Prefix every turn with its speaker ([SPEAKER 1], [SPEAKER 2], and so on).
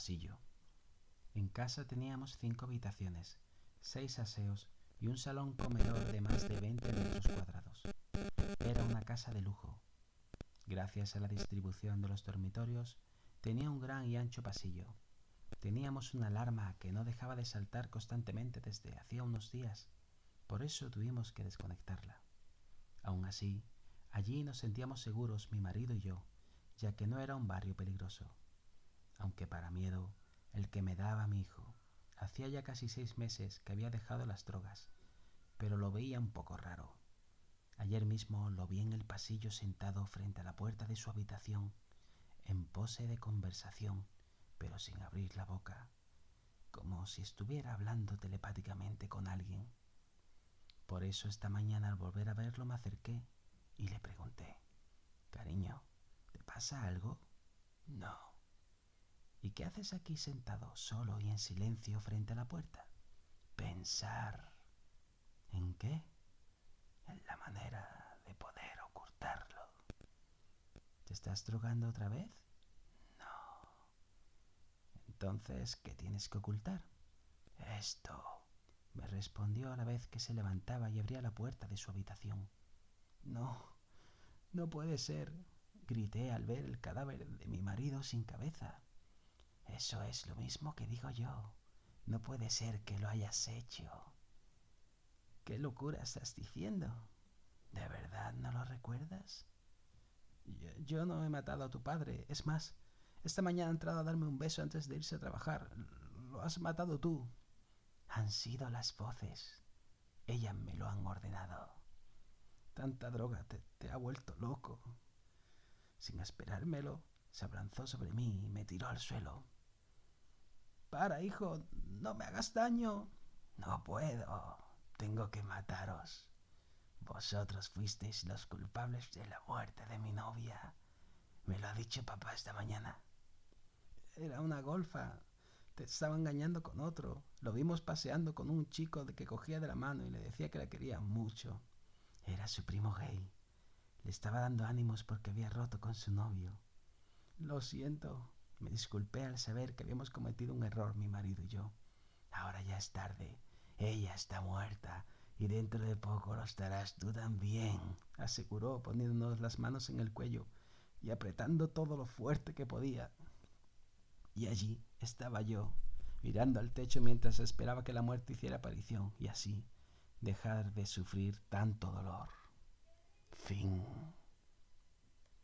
[SPEAKER 1] pasillo. En casa teníamos cinco habitaciones, seis aseos y un salón comedor de más de 20 metros cuadrados. Era una casa de lujo. Gracias a la distribución de los dormitorios, tenía un gran y ancho pasillo. Teníamos una alarma que no dejaba de saltar constantemente desde hacía unos días. Por eso tuvimos que desconectarla. Aún así, allí nos sentíamos seguros mi marido y yo, ya que no era un barrio peligroso. Aunque para miedo, el que me daba mi hijo. Hacía ya casi seis meses que había dejado las drogas, pero lo veía un poco raro. Ayer mismo lo vi en el pasillo sentado frente a la puerta de su habitación, en pose de conversación, pero sin abrir la boca, como si estuviera hablando telepáticamente con alguien. Por eso esta mañana al volver a verlo me acerqué y le pregunté, Cariño, ¿te pasa algo? No. ¿Y qué haces aquí sentado solo y en silencio frente a la puerta? Pensar. ¿En qué? En la manera de poder ocultarlo. ¿Te estás drogando otra vez? No. Entonces, ¿qué tienes que ocultar? Esto, me respondió a la vez que se levantaba y abría la puerta de su habitación. No, no puede ser, grité al ver el cadáver de mi marido sin cabeza. Eso es lo mismo que digo yo. No puede ser que lo hayas hecho. ¿Qué locura estás diciendo? ¿De verdad no lo recuerdas? Yo, no he matado a tu padre. Es más, esta mañana ha entrado a darme un beso antes de irse a trabajar. Lo has matado tú. Han sido las voces. Ellas me lo han ordenado. Tanta droga te, te ha vuelto loco. Sin esperármelo, se abranzó sobre mí y me tiró al suelo. Para, hijo, no me hagas daño. No puedo. Tengo que mataros. Vosotros fuisteis los culpables de la muerte de mi novia. Me lo ha dicho papá esta mañana. Era una golfa. Te estaba engañando con otro. Lo vimos paseando con un chico que cogía de la mano y le decía que la quería mucho. Era su primo gay. Le estaba dando ánimos porque había roto con su novio. Lo siento, me disculpé al saber que habíamos cometido un error mi marido y yo. Ahora ya es tarde. Ella está muerta y dentro de poco lo estarás tú también, aseguró poniéndonos las manos en el cuello y apretando todo lo fuerte que podía. Y allí estaba yo, mirando al techo mientras esperaba que la muerte hiciera aparición y así dejar de sufrir tanto dolor. Fin.